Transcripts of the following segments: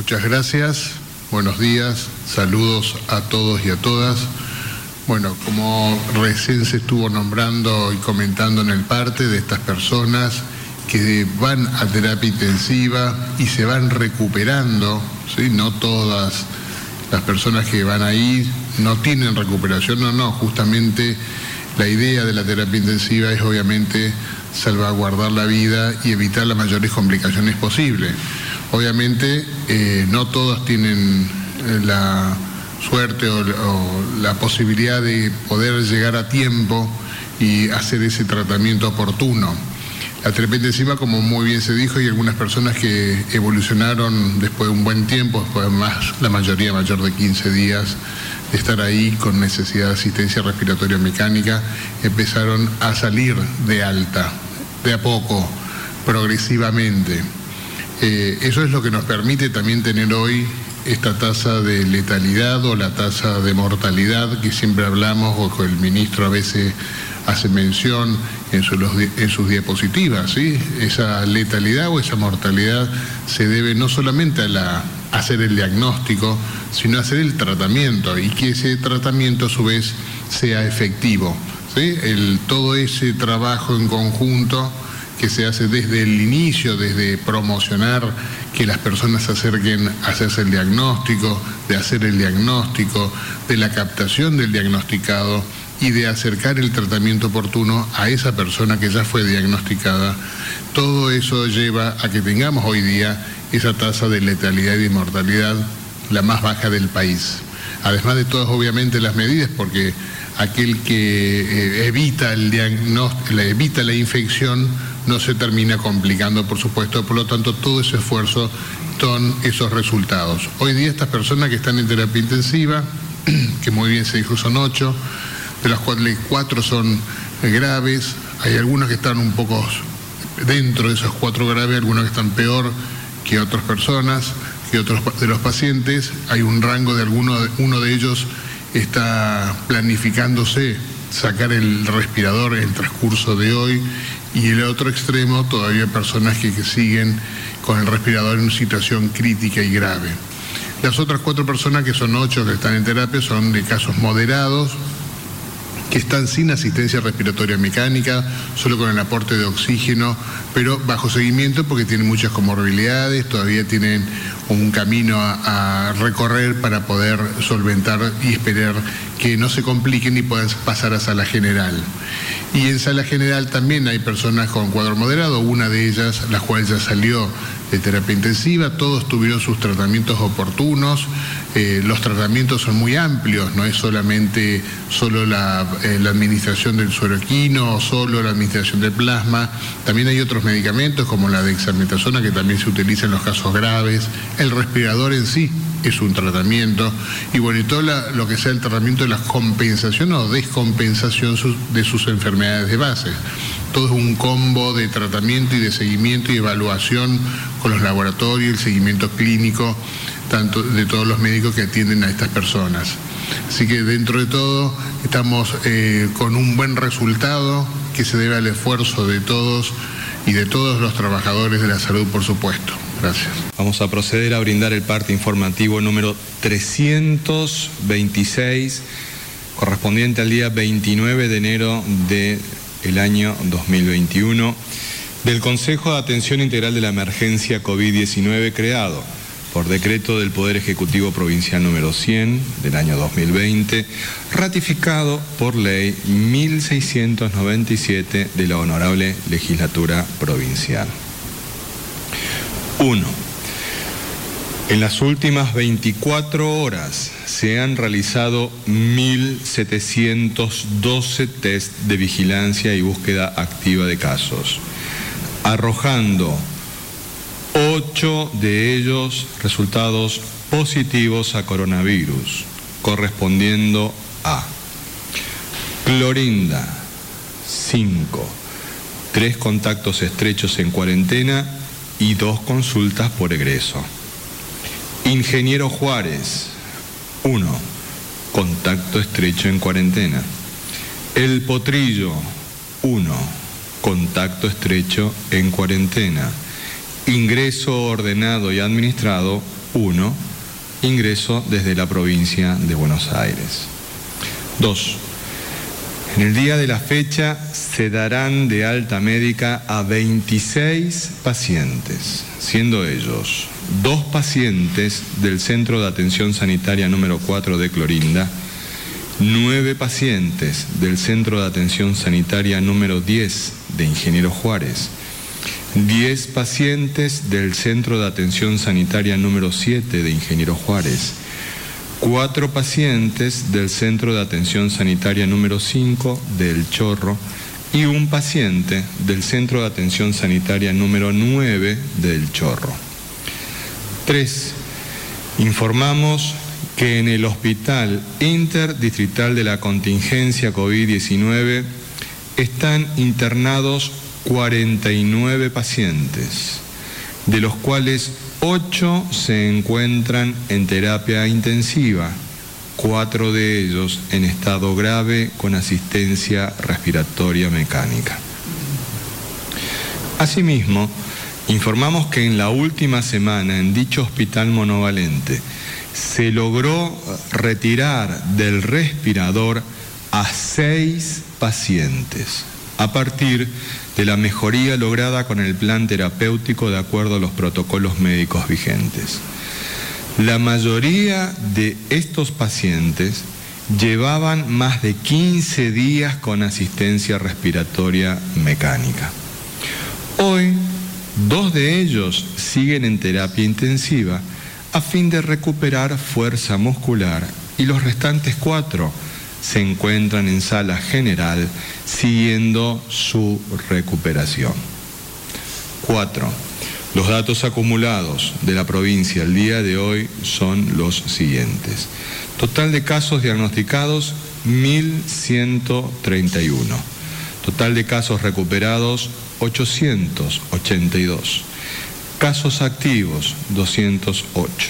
Muchas gracias, buenos días, saludos a todos y a todas. Bueno, como recién se estuvo nombrando y comentando en el parte de estas personas que van a terapia intensiva y se van recuperando, ¿sí? no todas las personas que van ahí no tienen recuperación, no, no, justamente la idea de la terapia intensiva es obviamente salvaguardar la vida y evitar las mayores complicaciones posibles. Obviamente eh, no todos tienen eh, la suerte o, la posibilidad de poder llegar a tiempo y hacer ese tratamiento oportuno. La terapia intensiva, como muy bien se dijo, hay algunas personas que evolucionaron después de un buen tiempo, después más, la mayoría mayor de 15 días de estar ahí con necesidad de asistencia respiratoria mecánica, empezaron a salir de alta, de a poco, progresivamente. Eh, eso es lo que nos permite también tener hoy esta tasa de letalidad o la tasa de mortalidad que siempre hablamos o que el ministro a veces hace mención en, en sus diapositivas. ¿sí? Esa letalidad o esa mortalidad se debe no solamente a la, hacer el diagnóstico, sino hacer el tratamiento y que ese tratamiento a su vez sea efectivo. ¿sí? El, todo ese trabajo en conjunto que se hace desde el inicio, desde promocionar que las personas se acerquen a hacerse el diagnóstico, de hacer el diagnóstico, de la captación del diagnosticado y de acercar el tratamiento oportuno a esa persona que ya fue diagnosticada. Todo eso lleva a que tengamos hoy día esa tasa de letalidad y de mortalidad la más baja del país. Además de todas, obviamente, las medidas, porque aquel que eh, evita, el evita la infección no se termina complicando, por supuesto. Por lo tanto, todo ese esfuerzo son esos resultados. Hoy día estas personas que están en terapia intensiva, que muy bien se dijo son ocho, de las cuales cuatro son graves, hay algunos que están un poco dentro de esos cuatro graves, algunos que están peor que otras personas, que otros de los pacientes, hay un rango de alguno, uno de ellos está planificándose sacar el respirador en el transcurso de hoy y el otro extremo todavía personas que, siguen con el respirador en una situación crítica y grave. Las otras cuatro personas, que son ocho que están en terapia, son de casos moderados, que están sin asistencia respiratoria mecánica, solo con el aporte de oxígeno, pero bajo seguimiento porque tienen muchas comorbilidades, todavía tienen un camino a, recorrer para poder solventar y esperar que no se compliquen y puedan pasar a sala general. Y en sala general también hay personas con cuadro moderado, una de ellas, la cual ya salió de terapia intensiva, todos tuvieron sus tratamientos oportunos, eh, los tratamientos son muy amplios, no es solamente solo la, eh, la administración del sueroquino o solo la administración del plasma, también hay otros medicamentos como la dexametasona que también se utiliza en los casos graves, el respirador en sí es un tratamiento y bueno, y todo lo que sea el tratamiento de la compensación o descompensación de sus enfermedades de base. Todo es un combo de tratamiento y de seguimiento y evaluación con los laboratorios, el seguimiento clínico de todos los médicos que atienden a estas personas. Así que dentro de todo estamos eh, con un buen resultado que se debe al esfuerzo de todos y de todos los trabajadores de la salud, por supuesto. Gracias. Vamos a proceder a brindar el parte informativo número 326, correspondiente al día 29 de enero del año 2021, del Consejo de Atención Integral de la Emergencia COVID-19 creado por decreto del Poder Ejecutivo Provincial número 100 del año 2020, ratificado por ley 1697 de la Honorable Legislatura Provincial. 1. En las últimas 24 horas se han realizado 1.712 test de vigilancia y búsqueda activa de casos, arrojando ocho de ellos resultados positivos a coronavirus, correspondiendo a Clorinda, 5, tres contactos estrechos en cuarentena y dos consultas por egreso. Ingeniero Juárez, 1, contacto estrecho en cuarentena. El Potrillo, 1, contacto estrecho en cuarentena. Ingreso ordenado y administrado, 1, ingreso desde la provincia de Buenos Aires. 2. En el día de la fecha se darán de alta médica a 26 pacientes, siendo ellos dos pacientes del Centro de Atención Sanitaria número 4 de Clorinda, nueve pacientes del Centro de Atención Sanitaria número 10 de Ingeniero Juárez, 10 pacientes del Centro de Atención Sanitaria número 7 de Ingeniero Juárez, cuatro pacientes del Centro de Atención Sanitaria número 5 del Chorro y un paciente del Centro de Atención Sanitaria número 9 del Chorro. 3. Informamos que en el Hospital Interdistrital de la Contingencia COVID-19 están internados 49 pacientes, de los cuales Ocho se encuentran en terapia intensiva, cuatro de ellos en estado grave con asistencia respiratoria mecánica. Asimismo, informamos que en la última semana en dicho hospital monovalente se logró retirar del respirador a seis pacientes a partir de la mejoría lograda con el plan terapéutico de acuerdo a los protocolos médicos vigentes. La mayoría de estos pacientes llevaban más de 15 días con asistencia respiratoria mecánica. Hoy, dos de ellos siguen en terapia intensiva a fin de recuperar fuerza muscular y los restantes cuatro se encuentran en sala general siguiendo su recuperación. Cuatro, los datos acumulados de la provincia el día de hoy son los siguientes. Total de casos diagnosticados, 1.131. Total de casos recuperados, 882. Casos activos, 208.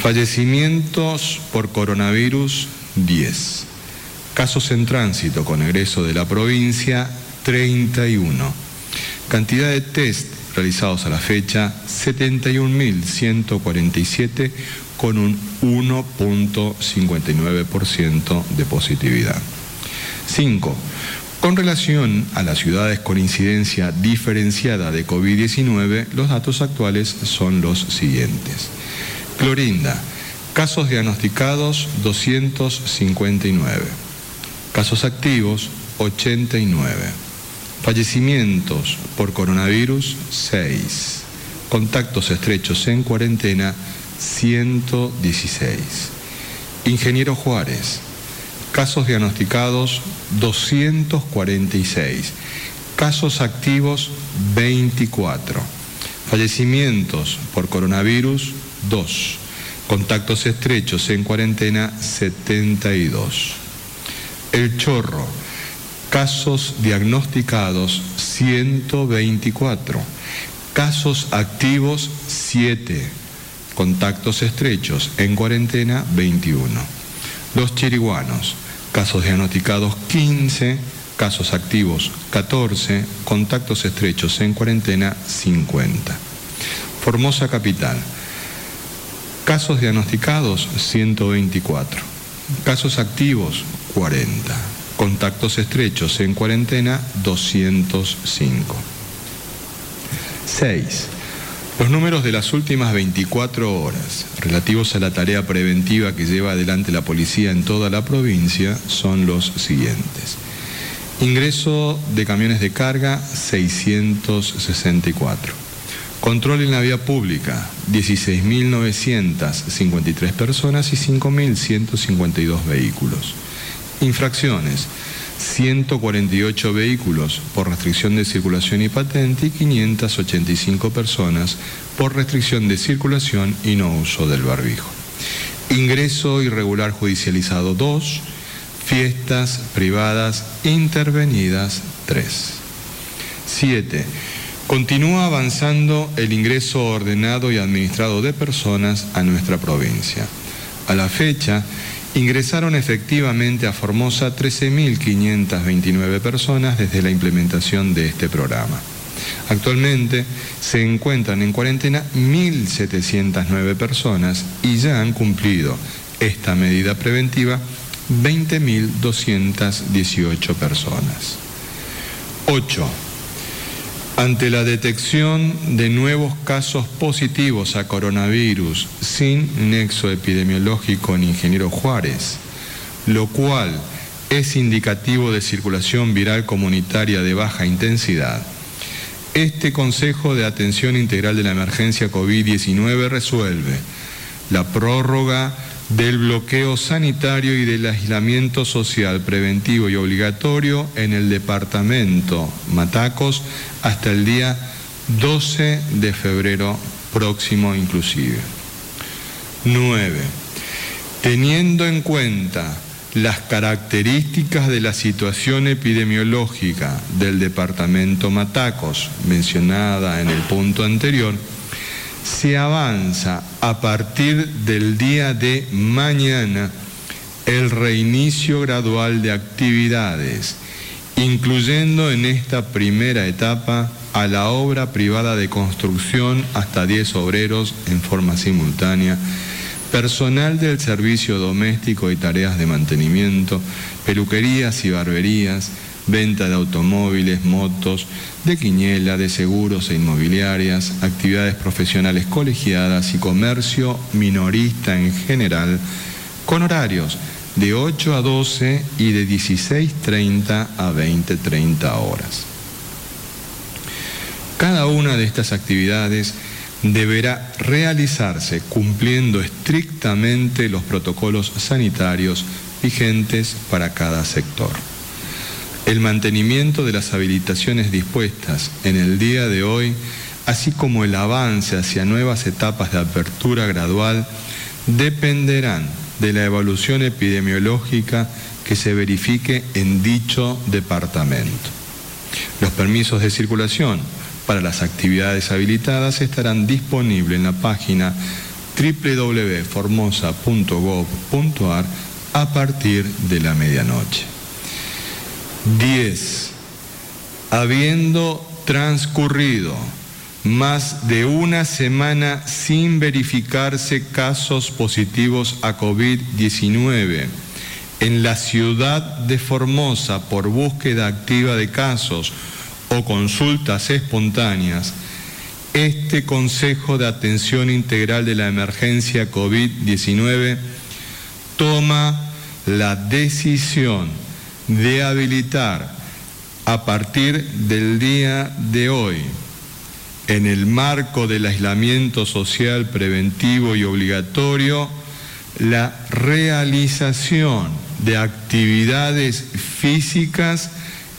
Fallecimientos por coronavirus, 10. Casos en tránsito con egreso de la provincia, 31. Cantidad de test realizados a la fecha, 71.147 con un 1.59% de positividad. 5. Con relación a las ciudades con incidencia diferenciada de COVID-19, los datos actuales son los siguientes. Clorinda, casos diagnosticados 259. Casos activos, 89. Fallecimientos por coronavirus, 6. Contactos estrechos en cuarentena, 116. Ingeniero Juárez. Casos diagnosticados, 246. Casos activos, 24. Fallecimientos por coronavirus, 2. Contactos estrechos en cuarentena, 72. El Chorro, casos diagnosticados 124, casos activos 7, contactos estrechos en cuarentena 21. Los chiriguanos, casos diagnosticados 15, casos activos 14, contactos estrechos en cuarentena 50. Formosa Capital, casos diagnosticados 124, casos activos 40. Contactos estrechos en cuarentena 205. 6. Los números de las últimas 24 horas relativos a la tarea preventiva que lleva adelante la policía en toda la provincia son los siguientes. Ingreso de camiones de carga 664. Control en la vía pública 16.953 personas y 5.152 vehículos. Infracciones, 148 vehículos por restricción de circulación y patente y 585 personas por restricción de circulación y no uso del barbijo. Ingreso irregular judicializado 2, fiestas privadas intervenidas 3. 7. Continúa avanzando el ingreso ordenado y administrado de personas a nuestra provincia. A la fecha, ingresaron efectivamente a Formosa 13.529 personas desde la implementación de este programa. Actualmente se encuentran en cuarentena 1.709 personas y ya han cumplido esta medida preventiva 20.218 personas. 8. Ante la detección de nuevos casos positivos a coronavirus sin nexo epidemiológico en Ingeniero Juárez, lo cual es indicativo de circulación viral comunitaria de baja intensidad, este Consejo de Atención Integral de la Emergencia COVID-19 resuelve la prórroga del bloqueo sanitario y del aislamiento social preventivo y obligatorio en el departamento Matacos hasta el día 12 de febrero próximo inclusive. 9. Teniendo en cuenta las características de la situación epidemiológica del departamento Matacos, mencionada en el punto anterior, se avanza a partir del día de mañana el reinicio gradual de actividades, incluyendo en esta primera etapa a la obra privada de construcción hasta 10 obreros en forma simultánea, personal del servicio doméstico y tareas de mantenimiento, peluquerías y barberías, venta de automóviles, motos, de quiñela, de seguros e inmobiliarias, actividades profesionales colegiadas y comercio minorista en general, con horarios de 8 a 12 y de 16.30 a 20.30 horas. Cada una de estas actividades deberá realizarse cumpliendo estrictamente los protocolos sanitarios vigentes para cada sector. El mantenimiento de las habilitaciones dispuestas en el día de hoy, así como el avance hacia nuevas etapas de apertura gradual, dependerán de la evolución epidemiológica que se verifique en dicho departamento. Los permisos de circulación para las actividades habilitadas estarán disponibles en la página www.formosa.gov.ar a partir de la medianoche. 10. Habiendo transcurrido más de una semana sin verificarse casos positivos a COVID-19 en la ciudad de Formosa por búsqueda activa de casos o consultas espontáneas, este Consejo de Atención Integral de la Emergencia COVID-19 toma la decisión de habilitar a partir del día de hoy, en el marco del aislamiento social preventivo y obligatorio, la realización de actividades físicas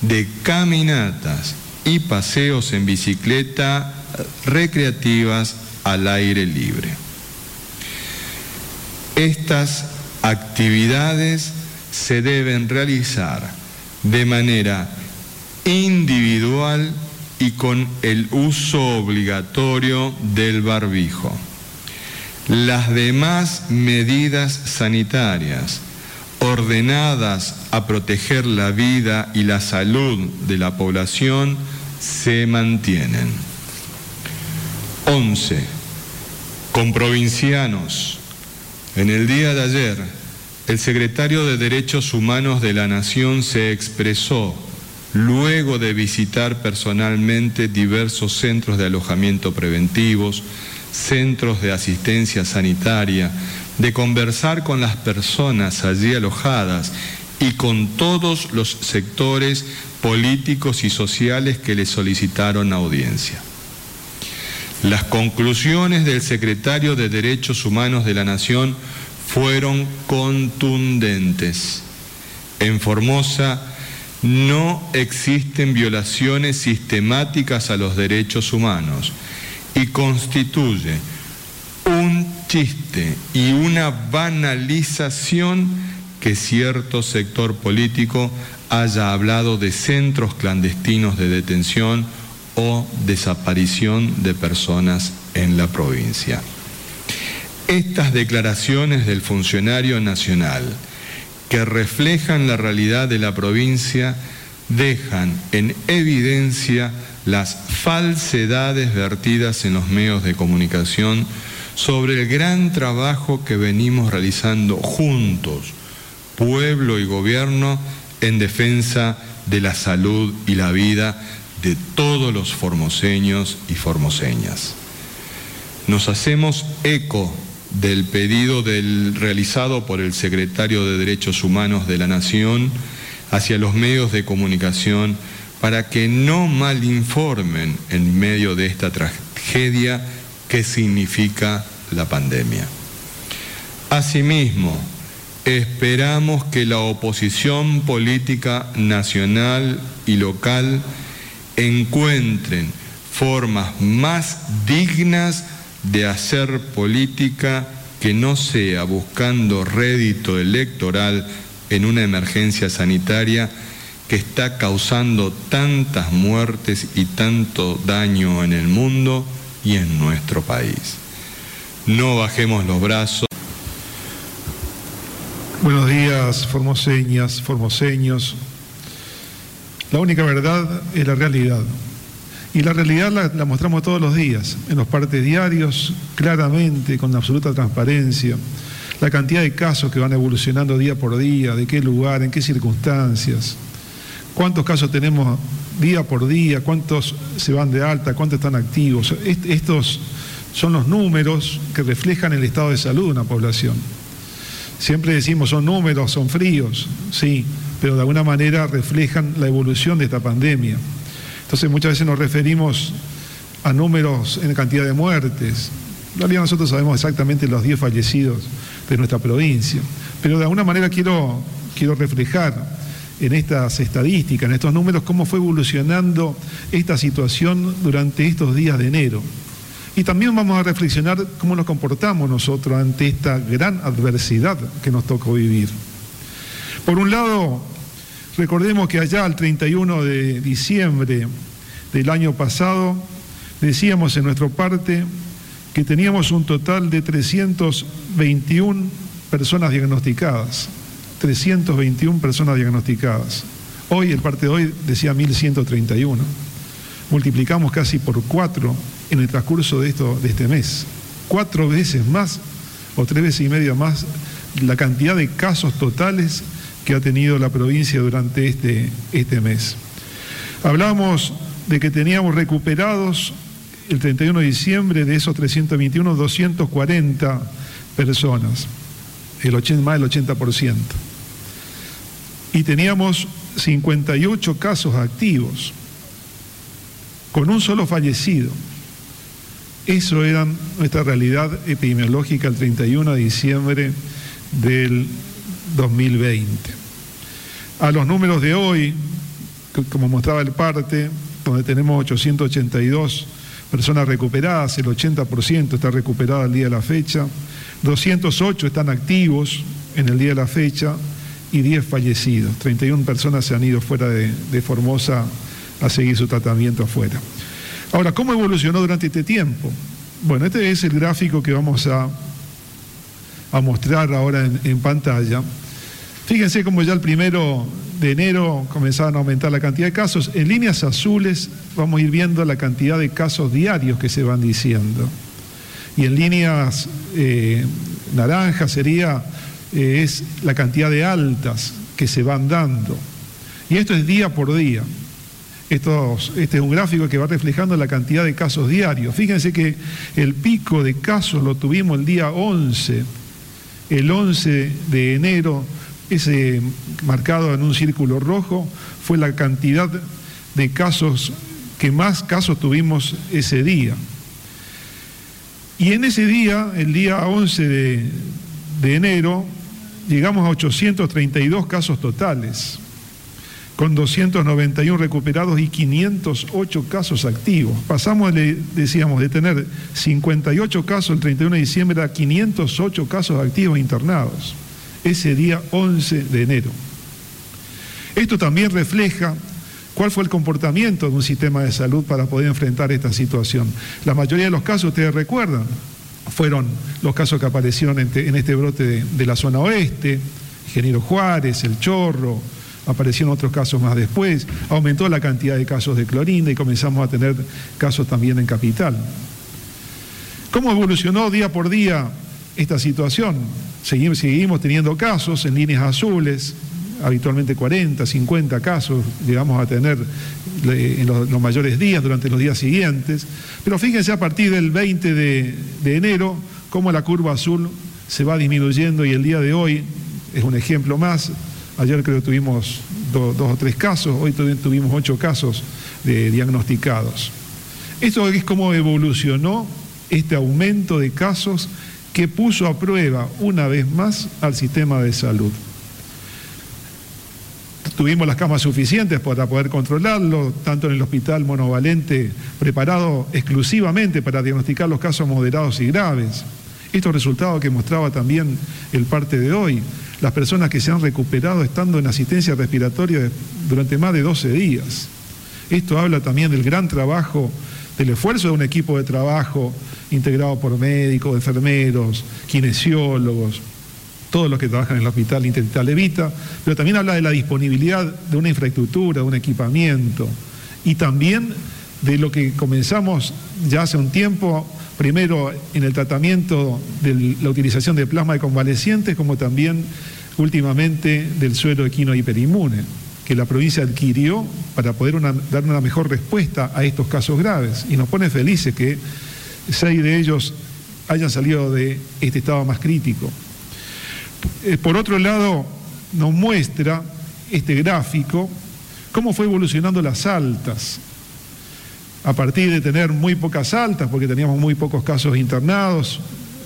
de caminatas y paseos en bicicleta recreativas al aire libre. Estas actividades se deben realizar de manera individual y con el uso obligatorio del barbijo. Las demás medidas sanitarias ordenadas a proteger la vida y la salud de la población se mantienen. 11. Con provincianos. En el día de ayer, el secretario de Derechos Humanos de la Nación se expresó luego de visitar personalmente diversos centros de alojamiento preventivos, centros de asistencia sanitaria, de conversar con las personas allí alojadas y con todos los sectores políticos y sociales que le solicitaron audiencia. Las conclusiones del secretario de Derechos Humanos de la Nación fueron contundentes. En Formosa no existen violaciones sistemáticas a los derechos humanos y constituye un chiste y una banalización que cierto sector político haya hablado de centros clandestinos de detención o desaparición de personas en la provincia. Estas declaraciones del funcionario nacional que reflejan la realidad de la provincia dejan en evidencia las falsedades vertidas en los medios de comunicación sobre el gran trabajo que venimos realizando juntos, pueblo y gobierno, en defensa de la salud y la vida de todos los formoseños y formoseñas. Nos hacemos eco del pedido del, realizado por el secretario de Derechos Humanos de la Nación hacia los medios de comunicación para que no malinformen en medio de esta tragedia que significa la pandemia. Asimismo, esperamos que la oposición política nacional y local encuentren formas más dignas de hacer política que no sea buscando rédito electoral en una emergencia sanitaria que está causando tantas muertes y tanto daño en el mundo y en nuestro país. No bajemos los brazos. Buenos días, formoseñas, formoseños. La única verdad es la realidad. Y la realidad la, mostramos todos los días, en los partes diarios, claramente, con absoluta transparencia. La cantidad de casos que van evolucionando día por día, de qué lugar, en qué circunstancias. ¿Cuántos casos tenemos día por día? ¿Cuántos se van de alta? ¿Cuántos están activos? estos son los números que reflejan el estado de salud de una población. Siempre decimos son números, son fríos, sí, pero de alguna manera reflejan la evolución de esta pandemia. Entonces muchas veces nos referimos a números en cantidad de muertes. En realidad nosotros sabemos exactamente los 10 fallecidos de nuestra provincia, pero de alguna manera quiero, quiero reflejar en estas estadísticas, en estos números, cómo fue evolucionando esta situación durante estos días de enero. Y también vamos a reflexionar cómo nos comportamos nosotros ante esta gran adversidad que nos tocó vivir. Por un lado, Recordemos que allá el 31 de diciembre del año pasado decíamos en nuestra parte que teníamos un total de 321 personas diagnosticadas. 321 personas diagnosticadas. Hoy, el parte de hoy decía 1131. Multiplicamos casi por cuatro en el transcurso de, esto, de este mes. Cuatro veces más o tres veces y media más la cantidad de casos totales que ha tenido la provincia durante este, este mes. Hablamos de que teníamos recuperados el 31 de diciembre de esos 321, 240 personas, el 80, más del 80%. Y teníamos 58 casos activos, con un solo fallecido. Eso era nuestra realidad epidemiológica el 31 de diciembre del 2020. A los números de hoy, como mostraba el parte, donde tenemos 882 personas recuperadas, el 80% está recuperada al día de la fecha, 208 están activos en el día de la fecha y 10 fallecidos. 31 personas se han ido fuera de, Formosa a seguir su tratamiento afuera. Ahora, ¿cómo evolucionó durante este tiempo? Bueno, este es el gráfico que vamos a a mostrar ahora en, pantalla. Fíjense cómo ya el primero de enero comenzaban a aumentar la cantidad de casos. En líneas azules vamos a ir viendo la cantidad de casos diarios que se van diciendo. Y en líneas eh, naranjas sería eh, es la cantidad de altas que se van dando. Y esto es día por día. Estos, este es un gráfico que va reflejando la cantidad de casos diarios. Fíjense que el pico de casos lo tuvimos el día 11 el 11 de enero, ese marcado en un círculo rojo, fue la cantidad de casos, que más casos tuvimos ese día. Y en ese día, el día 11 de, de enero, llegamos a 832 casos totales. con 291 recuperados y 508 casos activos. Pasamos, decíamos, de tener 58 casos el 31 de diciembre a 508 casos activos internados, ese día 11 de enero. Esto también refleja cuál fue el comportamiento de un sistema de salud para poder enfrentar esta situación. La mayoría de los casos, ustedes recuerdan, fueron los casos que aparecieron en, este brote de, la zona oeste, Ingeniero Juárez, El Chorro, aparecieron otros casos más después, aumentó la cantidad de casos de clorinda y comenzamos a tener casos también en capital. ¿Cómo evolucionó día por día esta situación? Seguimos, teniendo casos en líneas azules, habitualmente 40, 50 casos llegamos a tener en los, mayores días, durante los días siguientes. Pero fíjense a partir del 20 de, enero cómo la curva azul se va disminuyendo y el día de hoy es un ejemplo más. Ayer creo que tuvimos dos o tres casos, hoy tuvimos ocho casos de diagnosticados. Esto es cómo evolucionó este aumento de casos que puso a prueba una vez más al sistema de salud tuvimos las camas suficientes para poder controlarlo, tanto en el hospital monovalente preparado exclusivamente para diagnosticar los casos moderados y graves. Estos resultados que mostraba también el parte de hoy, las personas que se han recuperado estando en asistencia respiratoria durante más de 12 días. Esto habla también del gran trabajo, del esfuerzo de un equipo de trabajo integrado por médicos, enfermeros, kinesiólogos, todos los que trabajan en el hospital Interdistrital Levita, pero también habla de la disponibilidad de una infraestructura, de un equipamiento y también de lo que comenzamos ya hace un tiempo, primero en el tratamiento de la utilización de plasma de convalecientes, como también últimamente del suero equino hiperinmune, que la provincia adquirió para poder dar una mejor respuesta a estos casos graves. Y nos pone felices que seis de ellos hayan salido de este estado más crítico. Eh, por otro lado, nos muestra este gráfico cómo fue evolucionando las altas. A partir de tener muy pocas altas, porque teníamos muy pocos casos internados,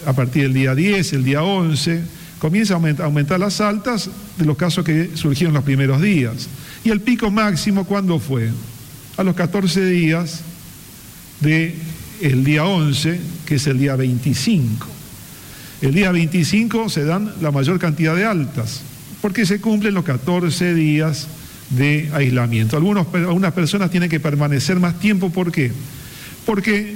a partir del día 10, el día 11, comienza a aumentar, las altas de los casos que surgieron los primeros días. Y el pico máximo, ¿cuándo fue? A los 14 días del día 11, que es el día 25. El día 25 se dan la mayor cantidad de altas, porque se cumplen los 14 días de aislamiento. algunas personas tienen que permanecer más tiempo, ¿por qué? Porque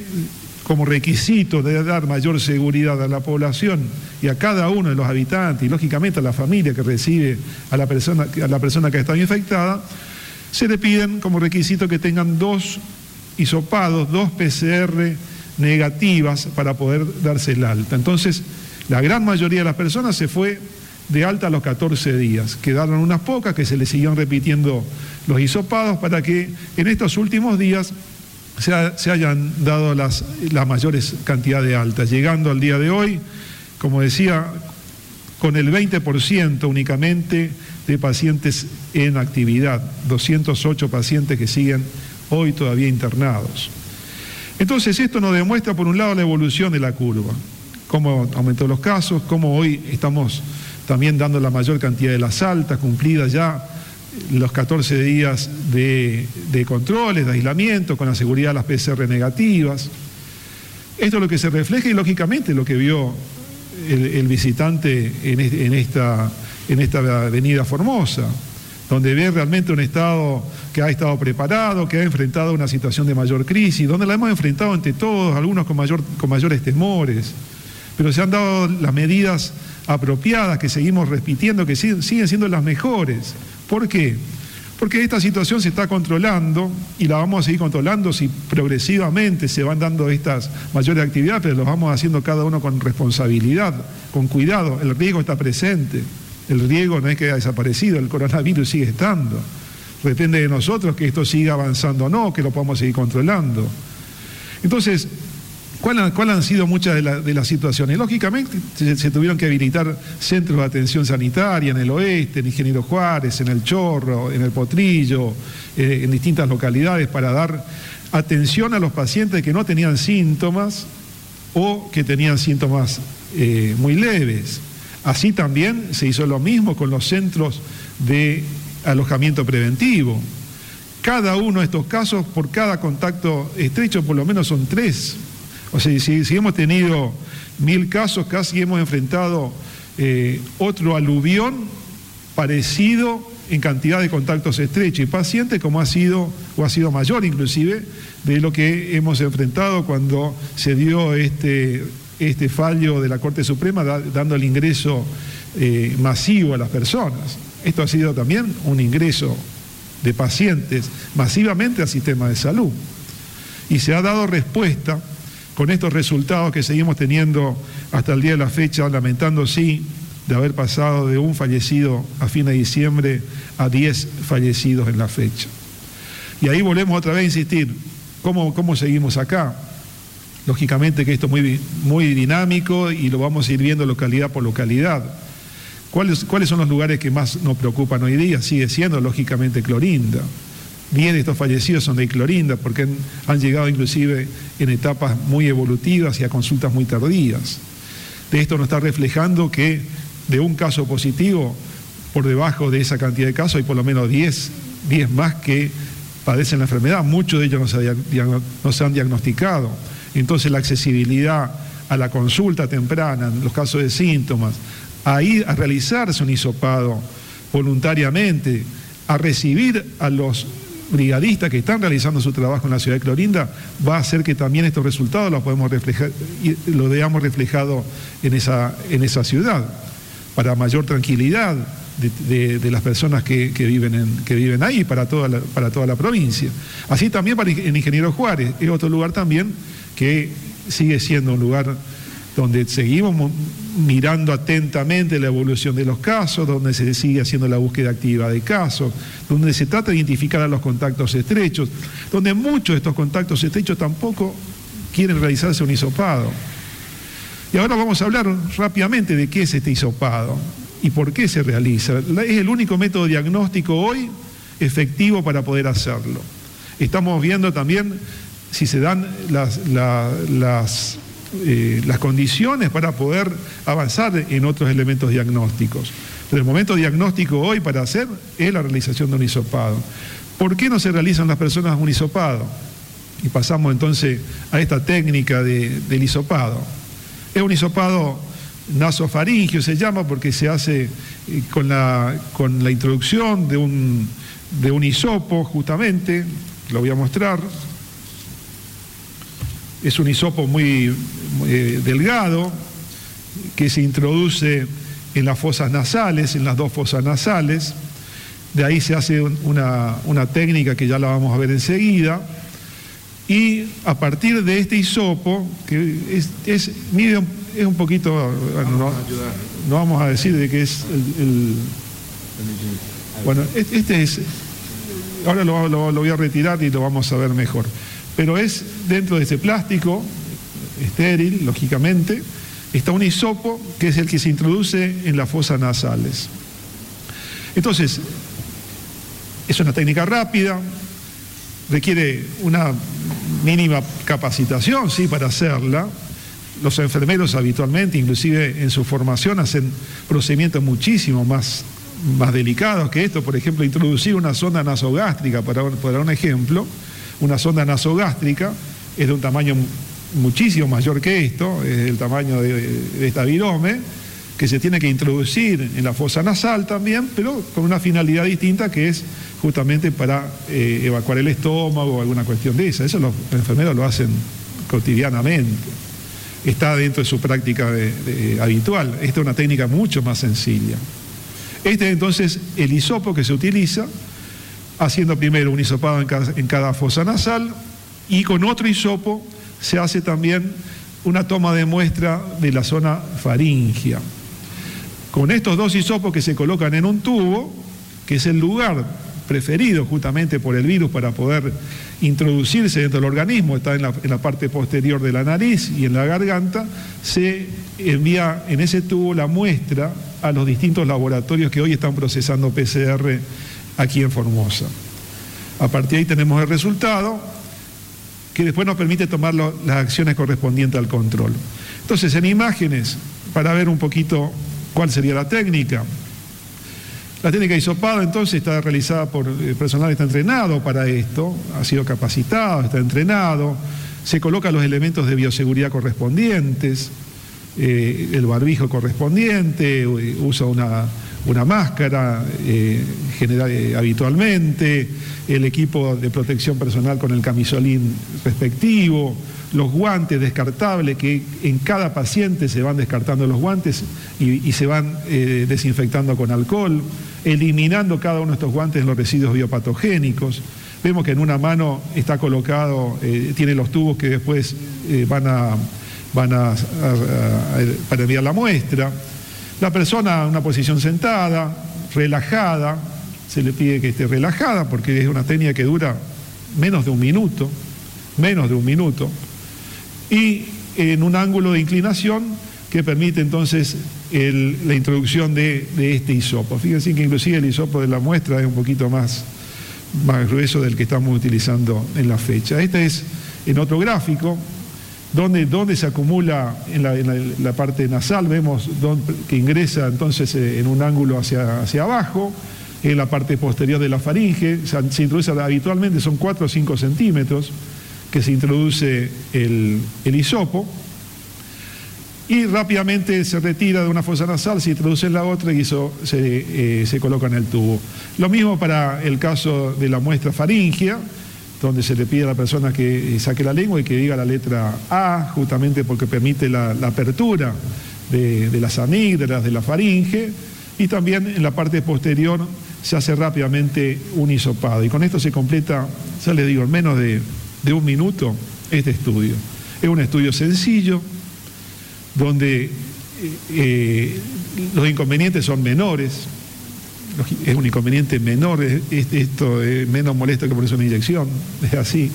como requisito de dar mayor seguridad a la población y a cada uno de los habitantes y lógicamente a la familia que recibe a la persona, a la persona que está infectada, se le piden como requisito que tengan dos hisopados, dos PCR negativas para poder darse el alta. Entonces, la gran mayoría de las personas se fue de alta a los 14 días. Quedaron unas pocas que se les siguieron repitiendo los hisopados para que en estos últimos días se, hayan dado las, las mayores cantidades de altas, llegando al día de hoy, como decía, con el 20% únicamente de pacientes en actividad, 208 pacientes que siguen hoy todavía internados. Entonces esto nos demuestra por un lado la evolución de la curva cómo aumentó los casos, cómo hoy estamos también dando la mayor cantidad de las altas, cumplidas ya los 14 días de, controles, de aislamiento, con la seguridad de las PCR negativas. Esto es lo que se refleja y lógicamente lo que vio el, visitante en, esta, en esta avenida Formosa, donde ve realmente un Estado que ha estado preparado, que ha enfrentado una situación de mayor crisis, donde la hemos enfrentado entre todos, algunos con, mayor, con mayores temores pero se han dado las medidas apropiadas que seguimos repitiendo, que siguen siendo las mejores. ¿Por qué? Porque esta situación se está controlando y la vamos a seguir controlando si progresivamente se van dando estas mayores actividades, pero lo vamos haciendo cada uno con responsabilidad, con cuidado. El riesgo está presente, el riesgo no es que haya desaparecido, el coronavirus sigue estando. Depende de nosotros que esto siga avanzando o no, que lo podamos seguir controlando. Entonces, ¿Cuáles han sido muchas de, las situaciones? Lógicamente se, tuvieron que habilitar centros de atención sanitaria en el oeste, en Ingeniero Juárez, en el Chorro, en el Potrillo, eh, en distintas localidades para dar atención a los pacientes que no tenían síntomas o que tenían síntomas eh, muy leves. Así también se hizo lo mismo con los centros de alojamiento preventivo. Cada uno de estos casos, por cada contacto estrecho, por lo menos son tres. O sea, si, hemos tenido mil casos, casi hemos enfrentado eh, otro aluvión parecido en cantidad de contactos estrechos y pacientes como ha sido o ha sido mayor inclusive de lo que hemos enfrentado cuando se dio este, este fallo de la Corte Suprema dando el ingreso eh, masivo a las personas. Esto ha sido también un ingreso de pacientes masivamente al sistema de salud. Y se ha dado respuesta con estos resultados que seguimos teniendo hasta el día de la fecha, lamentando sí de haber pasado de un fallecido a fin de diciembre a 10 fallecidos en la fecha. Y ahí volvemos otra vez a insistir, ¿cómo, cómo seguimos acá? Lógicamente que esto es muy, muy dinámico y lo vamos a ir viendo localidad por localidad. ¿Cuáles, ¿Cuáles son los lugares que más nos preocupan hoy día? Sigue siendo lógicamente Clorinda. Bien, estos fallecidos son de Clorinda porque han llegado inclusive en etapas muy evolutivas y a consultas muy tardías. De esto nos está reflejando que de un caso positivo, por debajo de esa cantidad de casos hay por lo menos 10, 10 más que padecen la enfermedad. Muchos de ellos no se, han diagnosticado. Entonces la accesibilidad a la consulta temprana, en los casos de síntomas, a ir a realizarse un hisopado voluntariamente, a recibir a los brigadistas que están realizando su trabajo en la ciudad de Clorinda, va a hacer que también estos resultados los podemos reflejar, lo veamos reflejado en esa, en esa ciudad para mayor tranquilidad de, las personas que, viven en, que viven ahí, para toda, la, para toda la provincia. Así también para en Ingeniero Juárez, es otro lugar también que sigue siendo un lugar donde seguimos mirando atentamente la evolución de los casos, donde se sigue haciendo la búsqueda activa de casos, donde se trata de identificar a los contactos estrechos, donde muchos de estos contactos estrechos tampoco quieren realizarse un hisopado. Y ahora vamos a hablar rápidamente de qué es este hisopado y por qué se realiza. Es el único método diagnóstico hoy efectivo para poder hacerlo. Estamos viendo también si se dan las, las, eh, las condiciones para poder avanzar en otros elementos diagnósticos. Pero el momento diagnóstico hoy para hacer es la realización de un hisopado. ¿Por qué no se realizan las personas un hisopado? Y pasamos entonces a esta técnica del hisopado. Es un hisopado nasofaringio, se llama porque se hace eh, con la, con la introducción de un, de un hisopo, justamente, lo voy a mostrar. Es un hisopo muy, eh, delgado que se introduce en las fosas nasales, en las dos fosas nasales. De ahí se hace una, una técnica que ya la vamos a ver enseguida. Y a partir de este hisopo, que es, es, es un poquito, no, vamos a decir de qué es el, bueno, este es, ahora lo, lo, voy a retirar y lo vamos a ver mejor, pero es dentro de ese plástico, estéril, lógicamente, está un hisopo que es el que se introduce en las fosas nasales. Entonces, es una técnica rápida, requiere una mínima capacitación, sí, para hacerla. Los enfermeros habitualmente, inclusive en su formación, hacen procedimientos muchísimo más, más delicados que esto. Por ejemplo, introducir una sonda nasogástrica, para, para un ejemplo, una sonda nasogástrica es de un tamaño muchísimo mayor que esto, es el tamaño de, esta virome, que se tiene que introducir en la fosa nasal también, pero con una finalidad distinta que es justamente para eh, evacuar el estómago o alguna cuestión de esa. Eso los enfermeros lo hacen cotidianamente. Está dentro de su práctica habitual. Esta es una técnica mucho más sencilla. Este es entonces el hisopo que se utiliza, haciendo primero un hisopado en cada, fosa nasal y con otro hisopo se hace también una toma de muestra de la zona faringia. Con estos dos hisopos que se colocan en un tubo, que es el lugar preferido justamente por el virus para poder introducirse dentro del organismo, está en la, parte posterior de la nariz y en la garganta, se envía en ese tubo la muestra a los distintos laboratorios que hoy están procesando PCR aquí en Formosa. A partir de ahí tenemos el resultado que después nos permite tomar las acciones correspondientes al control. Entonces, en imágenes, para ver un poquito cuál sería la técnica, La técnica de hisopado entonces está realizada por eh, personal está entrenado para esto, ha sido capacitado, está entrenado, se colocan los elementos de bioseguridad correspondientes, eh, el barbijo correspondiente, usa una, una máscara eh, general, eh, habitualmente, el equipo de protección personal con el camisolín respectivo, los guantes descartables, que en cada paciente se van descartando los guantes y, se van eh, desinfectando con alcohol, eliminando cada uno de estos guantes los residuos biopatogénicos. Vemos que en una mano está colocado, tiene los tubos que después van a, van a, para enviar la muestra. La persona en una posición sentada, relajada, se le pide que esté relajada porque es una técnica que dura menos de un minuto, menos de un minuto, y en un ángulo de inclinación que permite entonces la introducción de, este hisopo. Fíjense que inclusive el hisopo de la muestra es un poquito más, más grueso del que estamos utilizando en la fecha. Este es en otro gráfico, donde, se acumula en la, parte nasal, vemos que ingresa entonces eh, en un ángulo hacia, hacia abajo, en la parte posterior de la faringe, se, introduce habitualmente, son 4 o 5 centímetros que se introduce el, el hisopo, y rápidamente se retira de una fosa nasal, se introduce en la otra y se, eh, se coloca en el tubo. Lo mismo para el caso de la muestra faringea, donde se le pide a la persona que saque la lengua y que diga la letra A, justamente porque permite la, apertura de, las amígdalas, de la faringe, y también en la parte posterior se hace rápidamente un hisopado. Y con esto se completa, ya les digo, en menos de, un minuto este estudio. Es un estudio sencillo, donde eh, eh, los inconvenientes son menores, es un inconveniente menor, esto es menos molesto que ponerse una inyección, es así.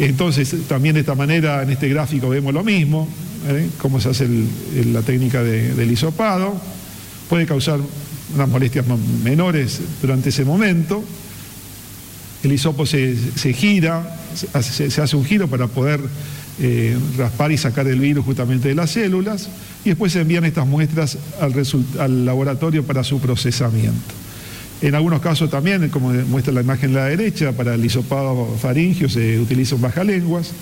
Entonces, también de esta manera, en este gráfico vemos lo mismo, ¿eh? cómo se hace la técnica del hisopado, puede causar unas molestias menores durante ese momento, el hisopo se, gira, se, hace un giro para poder eh, raspar y sacar el virus justamente de las células y después se envían estas muestras al, laboratorio para su procesamiento. En algunos casos también, como muestra la imagen de la derecha, para el hisopado faringio se utiliza un bajalenguas,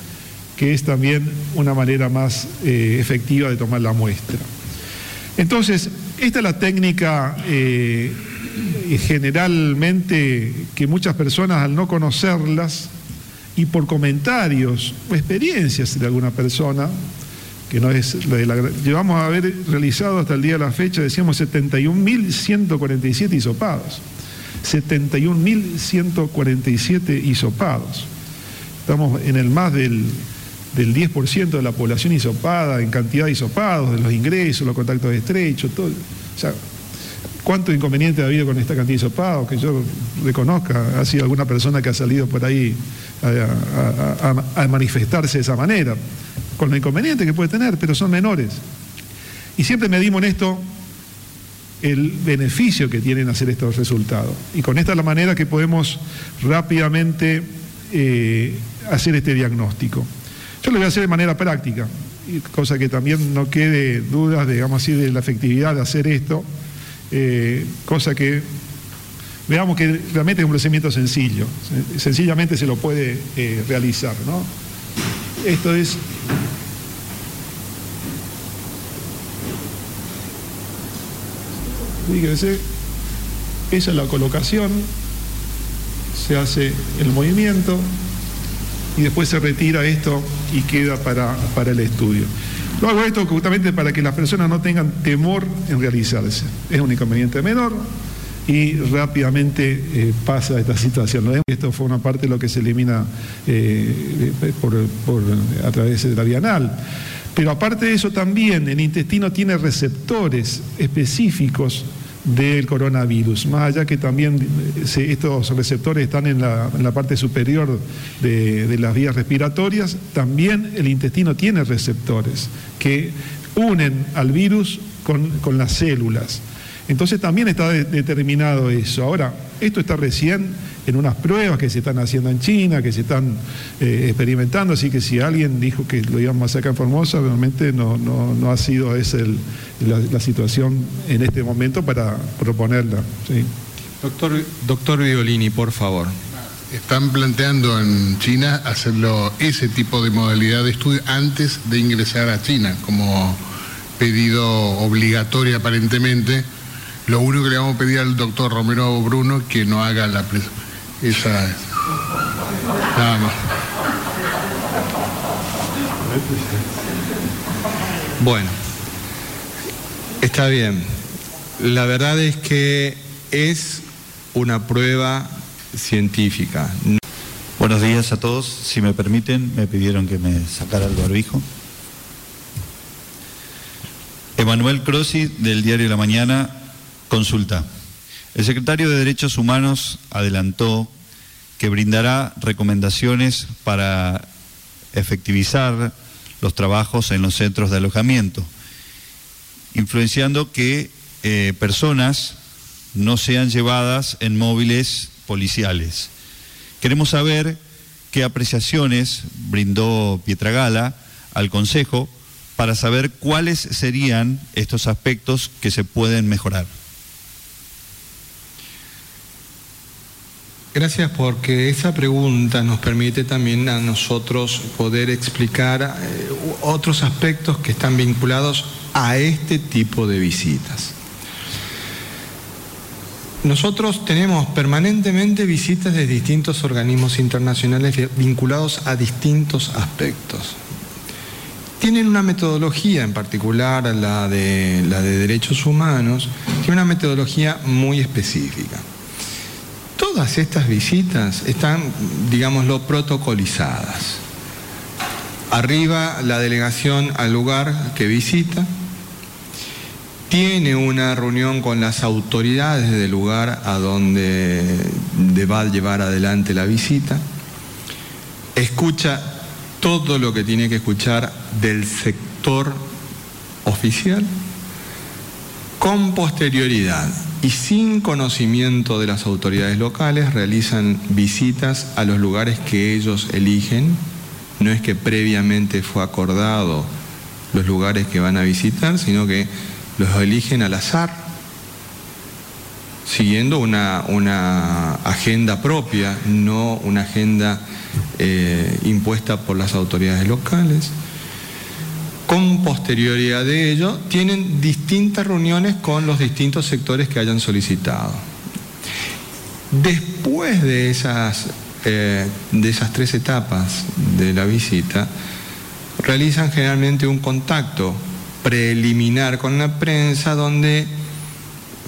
que es también una manera más eh, efectiva de tomar la muestra. Entonces, esta es la técnica eh, generalmente que muchas personas al no conocerlas y por comentarios o experiencias de alguna persona, que no es la de la, llevamos a haber realizado hasta el día de la fecha, decíamos 71.147 hisopados. 71.147 hisopados. Estamos en el más del, del 10% de la población hisopada, en cantidad de hisopados, de los ingresos, los contactos estrechos, todo. O sea, ¿Cuánto inconveniente ha habido con esta cantidad de hisopados? Que yo reconozca, ha sido alguna persona que ha salido por ahí a, manifestarse de esa manera, con lo inconveniente que puede tener, pero son menores. Y siempre medimos en esto el beneficio que tienen hacer estos resultados. Y con esta es la manera que podemos rápidamente eh, hacer este diagnóstico. Yo lo voy a hacer de manera práctica, cosa que también no quede dudas, digamos así, de la efectividad de hacer esto, eh, cosa que veamos que realmente es un procedimiento sencillo, sencillamente se lo puede eh, realizar. ¿no? Esto es fíjense, esa es la colocación, se hace el movimiento y después se retira esto y queda para, para el estudio. Lo hago esto justamente para que las personas no tengan temor en realizarse. Es un inconveniente menor, y rápidamente eh, pasa esta situación. Esto fue una parte de lo que se elimina eh, a través de la anal. Pero aparte de eso también el intestino tiene receptores específicos del coronavirus, más allá que también eh, estos receptores están en la, parte superior de, las vías respiratorias, también el intestino tiene receptores que unen al virus con las células. Entonces tambiín está determinado eso. Ahora, esto está recién en unas pruebas que se están haciendo en China, que se están eh, experimentando, así que si alguien dijo que lo íbamos a sacar en Formosa, realmente no, no, ha sido ese la, situación en este momento para proponerla. Doctor, doctor Violini, por favor. Están planteando en China hacerlo ese tipo de modalidad de estudio antes de ingresar a China, como pedido obligatorio aparentemente. Lo único que le vamos a pedir al doctor Romero Bruno que no haga la esa nada más. Bueno, está bien. La verdad es que es una prueba científica. Buenos días a todos. Si me permiten, me pidieron que me sacara el barbijo. Emanuel Crossi, del diario La Mañana, consulta. El secretario de Derechos Humanos adelantó que brindará recomendaciones para efectivizar los trabajos en los centros de alojamiento, influenciando que eh, personas no sean llevadas en móviles policiales. Queremos saber qué apreciaciones brindó Pietragala al Consejo para saber cuáles serían estos aspectos que se pueden mejorar. Gracias porque esa pregunta nos permite también a nosotros poder explicar eh, otros aspectos que están vinculados a este tipo de visitas. Nosotros tenemos permanentemente visitas de distintos organismos internacionales vinculados a distintos aspectos. Tienen una metodología, en particular la de, la de derechos humanos, tiene una metodología muy específica. Todas estas visitas están, digámoslo, protocolizadas. Arriba la delegación al lugar que visita, tiene una reunión con las autoridades del lugar a donde va a llevar adelante la visita, escucha todo lo que tiene que escuchar del sector oficial, con posterioridad y sin conocimiento de las autoridades locales realizan visitas a los lugares que ellos eligen, no es que previamente fue acordado los lugares que van a visitar, sino que los eligen al azar, siguiendo una, agenda propia, no una agenda eh, impuesta por las autoridades locales. Con posterioridad de ello, tienen distintas reuniones con los distintos sectores que hayan solicitado. Después de esas, eh, de esas tres etapas de la visita, realizan generalmente un contacto preliminar con la prensa donde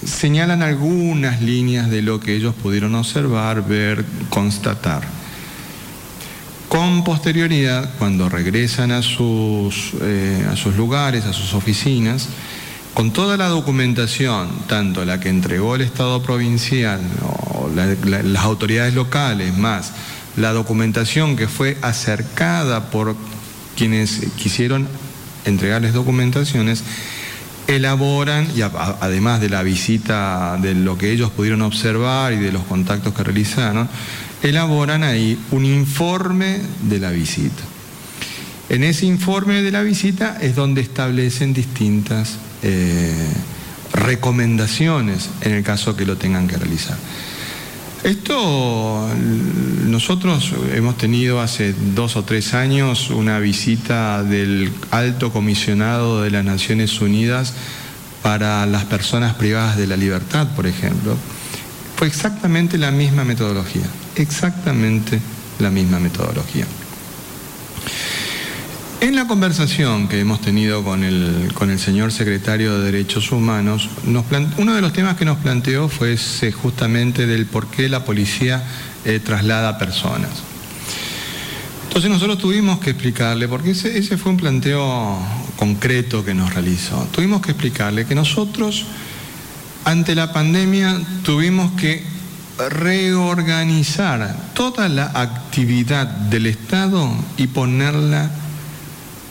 señalan algunas líneas de lo que ellos pudieron observar, ver, constatar. Con posterioridad, cuando regresan a sus, eh, a sus lugares, a sus oficinas, con toda la documentación, tanto la que entregó el Estado provincial o las autoridades locales, más la documentación que fue acercada por quienes quisieron entregarles documentaciones, elaboran, además de la visita, de lo que ellos pudieron observar y de los contactos que realizaron, elaboran ahí un informe de la visita. En ese informe de la visita es donde establecen distintas eh, recomendaciones en el caso que lo tengan que realizar. Esto, nosotros hemos tenido hace dos o tres años una visita del alto comisionado de las Naciones Unidas para las personas privadas de la libertad, por ejemplo. Fue exactamente la misma metodología, exactamente la misma metodología. En la conversación que hemos tenido con el, con el señor secretario de Derechos Humanos, uno de los temas que nos planteó fue justamente del por qué la policía eh, traslada personas. Entonces nosotros tuvimos que explicarle, porque ese, ese fue un planteo concreto que nos realizó, tuvimos que explicarle que nosotros ante la pandemia tuvimos que reorganizar toda la actividad del Estado y ponerla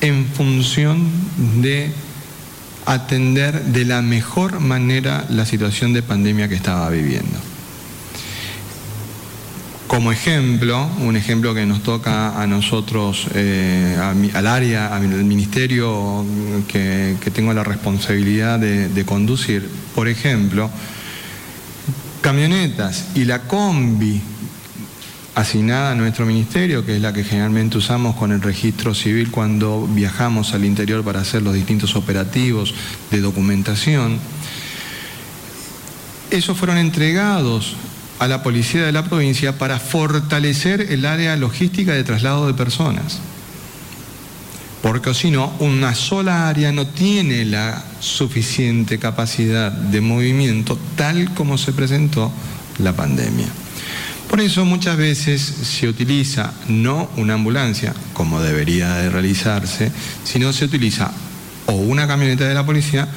en función de atender de la mejor manera la situación de pandemia que estaba viviendo. como ejemplo, un ejemplo que nos toca a nosotros, eh, al área, al ministerio que, tengo la responsabilidad de, conducir, por ejemplo, camionetas y la combi asignada a nuestro ministerio, que es la que generalmente usamos con el registro civil cuando viajamos al interior para hacer los distintos operativos de documentación. Esos fueron entregados a la policía de la provincia para fortalecer el área logística de traslado de personas. Porque si no, una sola área no tiene la suficiente capacidad de movimiento tal como se presentó la pandemia. Por eso muchas veces se utiliza no una ambulancia, como debería de realizarse, sino se utiliza o una camioneta de la policía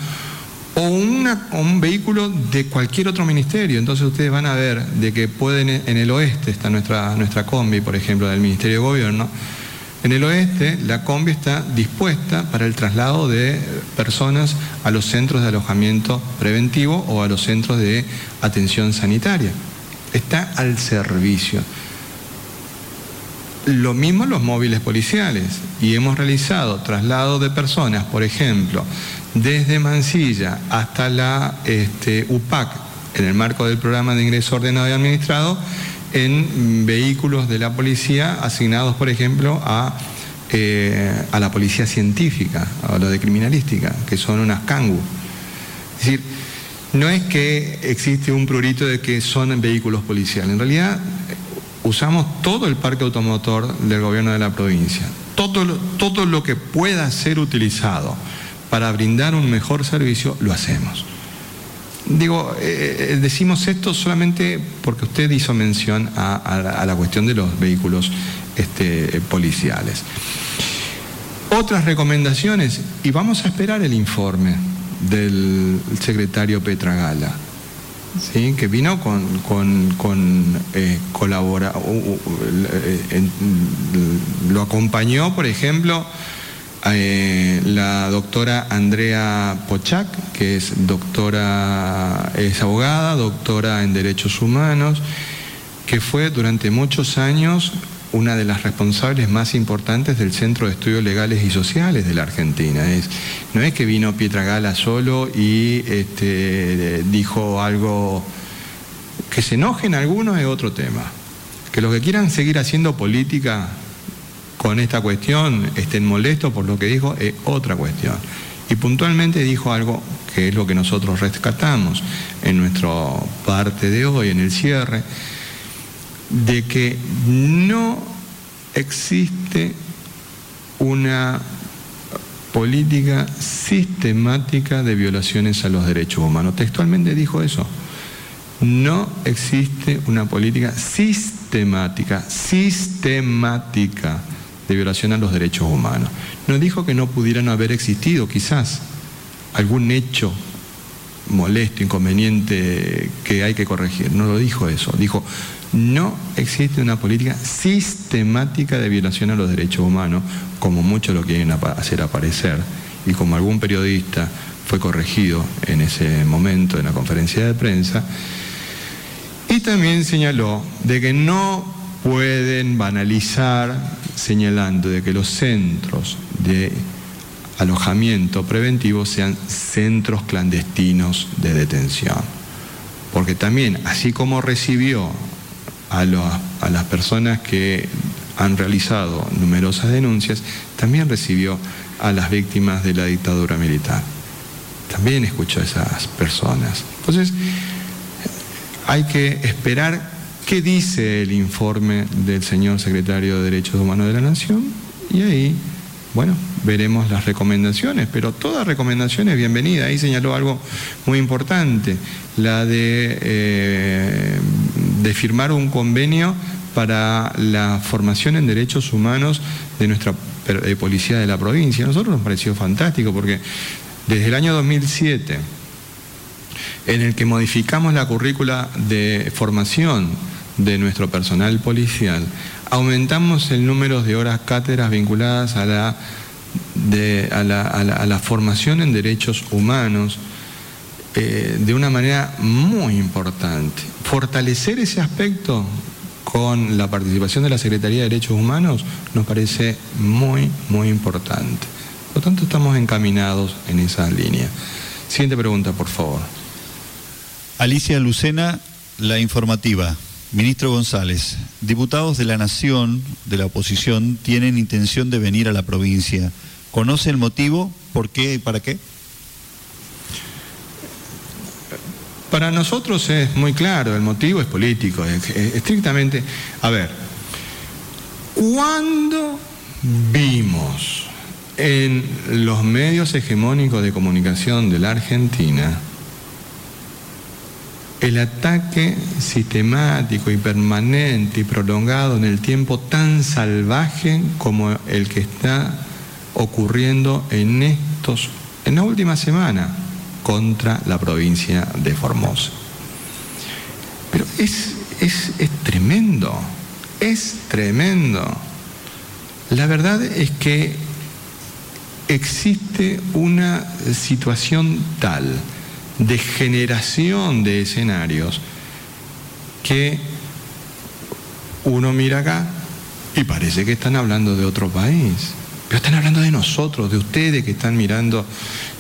o, un vehículo de cualquier otro ministerio. Entonces ustedes van a ver de que pueden, en el oeste está nuestra, nuestra combi, por ejemplo, del Ministerio de Gobierno. En el oeste la combi está dispuesta para el traslado de personas a los centros de alojamiento preventivo o a los centros de atención sanitaria. Está al servicio. Lo mismo los móviles policiales y hemos realizado traslado de personas, por ejemplo, desde Mansilla hasta la este, UPAC, en el marco del programa de ingreso ordenado y administrado, en vehículos de la policía asignados, por ejemplo, a, eh, a la policía científica, a lo de criminalística, que son unas cangu. Es decir, no es que existe un prurito de que son vehículos policiales, en realidad usamos todo el parque automotor del gobierno de la provincia, todo todo lo que pueda ser utilizado para brindar un mejor servicio, lo hacemos. Digo, eh, eh, decimos esto solamente porque usted hizo mención a, la, cuestión de los vehículos este, policiales. Otras recomendaciones, y vamos a esperar el informe del secretario Petra Gala, ¿sí? que vino con, con, eh, colabora, lo acompañó, por ejemplo, eh, la doctora Andrea Pochac, que es doctora, es abogada, doctora en Derechos Humanos, que fue durante muchos años una de las responsables más importantes del Centro de Estudios Legales y Sociales de la Argentina. no es que vino Pietra Gala solo y este, dijo algo que se enojen algunos es otro tema. Que los que quieran seguir haciendo política con esta cuestión estén molestos por lo que dijo, es otra cuestión. Y puntualmente dijo algo que es lo que nosotros rescatamos en nuestra parte de hoy, en el cierre, de que no existe una política sistemática de violaciones a los derechos humanos. Textualmente dijo eso. No existe una política sistemática, sistemática de violación a los derechos humanos. No dijo que no pudieran haber existido quizás algún hecho molesto, inconveniente que hay que corregir. No lo dijo eso. Dijo, no existe una política sistemática de violación a los derechos humanos, como muchos lo quieren hacer aparecer, y como algún periodista fue corregido en ese momento en la conferencia de prensa. Y también señaló de que no pueden banalizar señalando de que los centros de alojamiento preventivo sean centros clandestinos de detención. Porque también, así como recibió a, a las personas que han realizado numerosas denuncias, también recibió a las víctimas de la dictadura militar. También escuchó a esas personas. Entonces, hay que esperar qué dice el informe del señor secretario de Derechos Humanos de la Nación y ahí, bueno, veremos las recomendaciones, pero toda recomendación es bienvenida. Ahí señaló algo muy importante, la de, eh, de firmar un convenio para la formación en derechos humanos de nuestra policía de la provincia. A nosotros nos pareció fantástico porque desde el año 2007, en el que modificamos la currícula de formación de nuestro personal policial, aumentamos el número de horas cátedras vinculadas a la, a la, formación en derechos humanos eh, de una manera muy importante. Fortalecer ese aspecto con la participación de la Secretaría de Derechos Humanos nos parece muy, muy importante. Por lo tanto, estamos encaminados en esa línea. Siguiente pregunta, por favor. Alicia Lucena, la informativa. Ministro González, diputados de la Nación, de la oposición, tienen intención de venir a la provincia. ¿Conoce el motivo? ¿Por qué y para qué? Para nosotros es muy claro, el motivo es político, estrictamente. A ver, ¿cuándo vimos en los medios hegemónicos de comunicación de la Argentina el ataque sistemático y permanente y prolongado en el tiempo tan salvaje como el que está ocurriendo en estos en la última semana contra la provincia de Formosa. Pero es, es, es tremendo, es tremendo. La verdad es que existe una situación tal de generación de escenarios que uno mira acá y parece que están hablando de otro país. Pero están hablando de nosotros, de ustedes que están mirando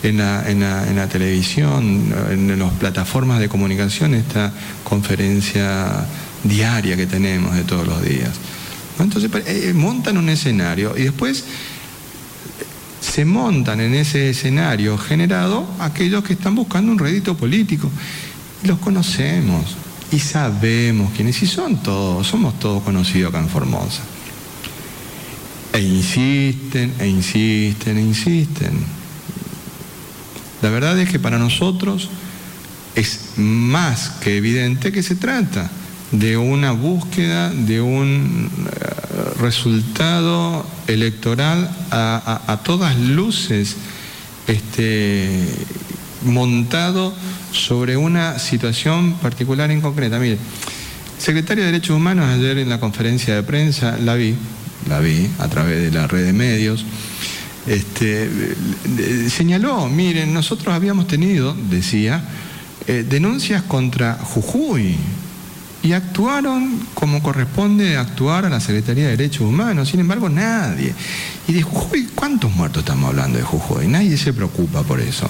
en la, en la, televisión, en las plataformas de comunicación, esta conferencia diaria que tenemos de todos los días. Entonces eh, montan un escenario y después se montan en ese escenario generado aquellos que están buscando un rédito político. Los conocemos y sabemos quiénes, y son todos, somos todos conocidos acá en Formosa. E insisten, e insisten, e insisten. La verdad es que para nosotros es más que evidente que se trata de una búsqueda de un eh, resultado electoral a, todas luces este, montado sobre una situación particular en concreta. Mire, secretario de Derechos Humanos ayer en la conferencia de prensa, la vi, la vi a través de la red de medios, este, señaló, miren, nosotros habíamos tenido, decía, eh, denuncias contra Jujuy, y actuaron como corresponde actuar a la Secretaría de Derechos Humanos, sin embargo nadie. Y de Jujuy, ¿cuántos muertos estamos hablando de Jujuy? Nadie se preocupa por eso.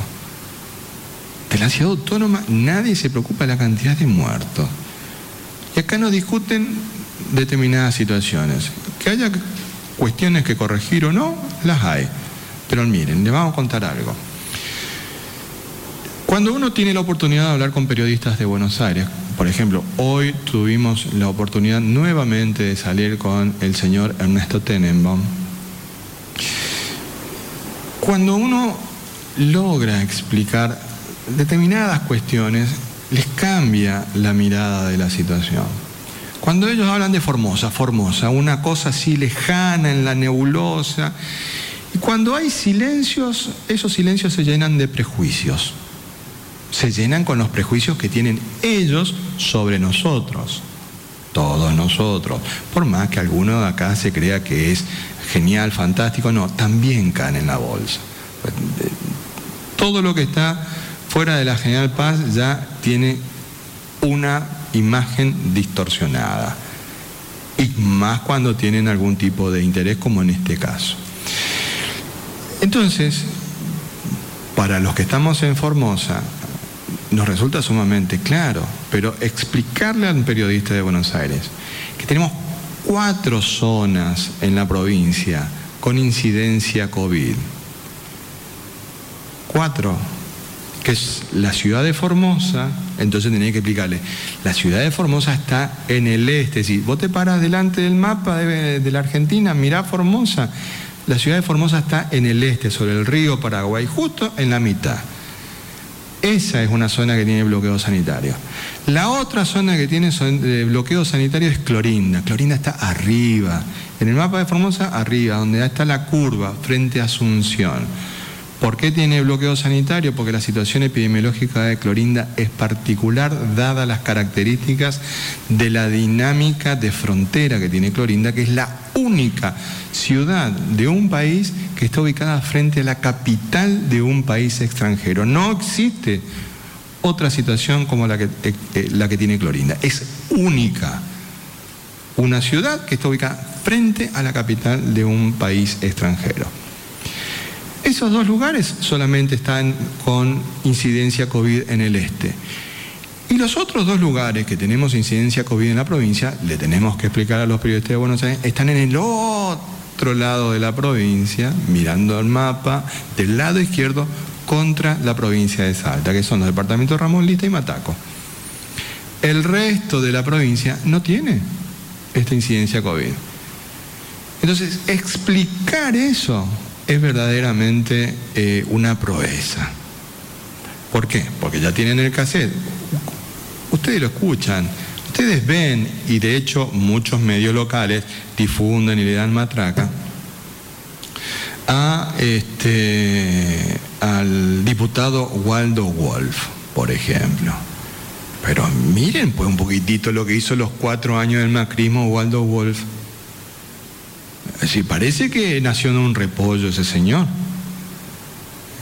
De la ciudad autónoma nadie se preocupa de la cantidad de muertos. Y acá nos discuten determinadas situaciones. Que haya cuestiones que corregir o no, las hay. Pero miren, les vamos a contar algo. Cuando uno tiene la oportunidad de hablar con periodistas de Buenos Aires, por ejemplo, hoy tuvimos la oportunidad nuevamente de salir con el señor Ernesto Tenenbaum. Cuando uno logra explicar determinadas cuestiones, les cambia la mirada de la situación. Cuando ellos hablan de Formosa, Formosa, una cosa así lejana en la nebulosa, y cuando hay silencios, esos silencios se llenan de prejuicios se llenan con los prejuicios que tienen ellos sobre nosotros, todos nosotros. Por más que alguno de acá se crea que es genial, fantástico, no, también caen en la bolsa. Todo lo que está fuera de la General Paz ya tiene una imagen distorsionada. Y más cuando tienen algún tipo de interés, como en este caso. Entonces, para los que estamos en Formosa, nos resulta sumamente claro, pero explicarle al periodista de Buenos Aires que tenemos cuatro zonas en la provincia con incidencia COVID. Cuatro, que es la ciudad de Formosa, entonces tenía que explicarle, la ciudad de Formosa está en el este, si vos te paras delante del mapa de, de la Argentina, mirá Formosa, la ciudad de Formosa está en el este, sobre el río Paraguay, justo en la mitad. Esa es una zona que tiene bloqueo sanitario. La otra zona que tiene bloqueo sanitario es Clorinda. Clorinda está arriba. En el mapa de Formosa, arriba, donde está la curva, frente a Asunción. ¿Por qué tiene bloqueo sanitario? Porque la situación epidemiológica de Clorinda es particular dadas las características de la dinámica de frontera que tiene Clorinda, que es la única ciudad de un país que está ubicada frente a la capital de un país extranjero. No existe otra situación como la que, eh, eh, la que tiene Clorinda. Es única, una ciudad que está ubicada frente a la capital de un país extranjero. Esos dos lugares solamente están con incidencia COVID en el este. Y los otros dos lugares que tenemos incidencia COVID en la provincia, le tenemos que explicar a los periodistas de Buenos Aires, están en el otro lado de la provincia, mirando el mapa, del lado izquierdo, contra la provincia de Salta, que son los departamentos Ramón Lista y Mataco. El resto de la provincia no tiene esta incidencia COVID. Entonces, explicar eso es verdaderamente eh, una proeza. ¿Por qué? Porque ya tienen el cassette. Ustedes lo escuchan, ustedes ven, y de hecho muchos medios locales difunden y le dan matraca a este al diputado Waldo Wolf, por ejemplo. Pero miren pues un poquitito lo que hizo los cuatro años del macrismo Waldo Wolf. Si parece que nació en un repollo ese señor.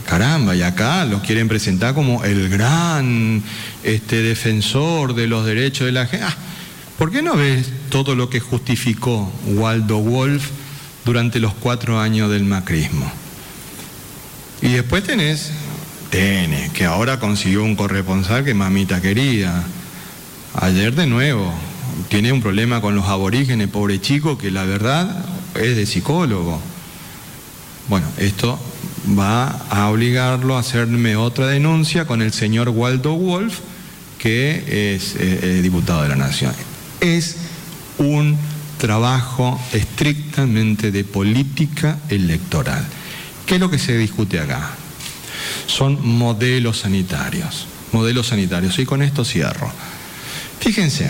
Caramba, y acá lo quieren presentar como el gran este, defensor de los derechos de la gente. Ah, ¿Por qué no ves todo lo que justificó Waldo Wolf durante los cuatro años del macrismo? Y después tenés, tenés, que ahora consiguió un corresponsal que mamita querida. Ayer de nuevo, tiene un problema con los aborígenes, pobre chico, que la verdad es de psicólogo. Bueno, esto va a obligarlo a hacerme otra denuncia con el señor Waldo Wolf, que es eh, eh, diputado de la Nación. Es un trabajo estrictamente de política electoral. ¿Qué es lo que se discute acá? Son modelos sanitarios, modelos sanitarios. Y con esto cierro. Fíjense,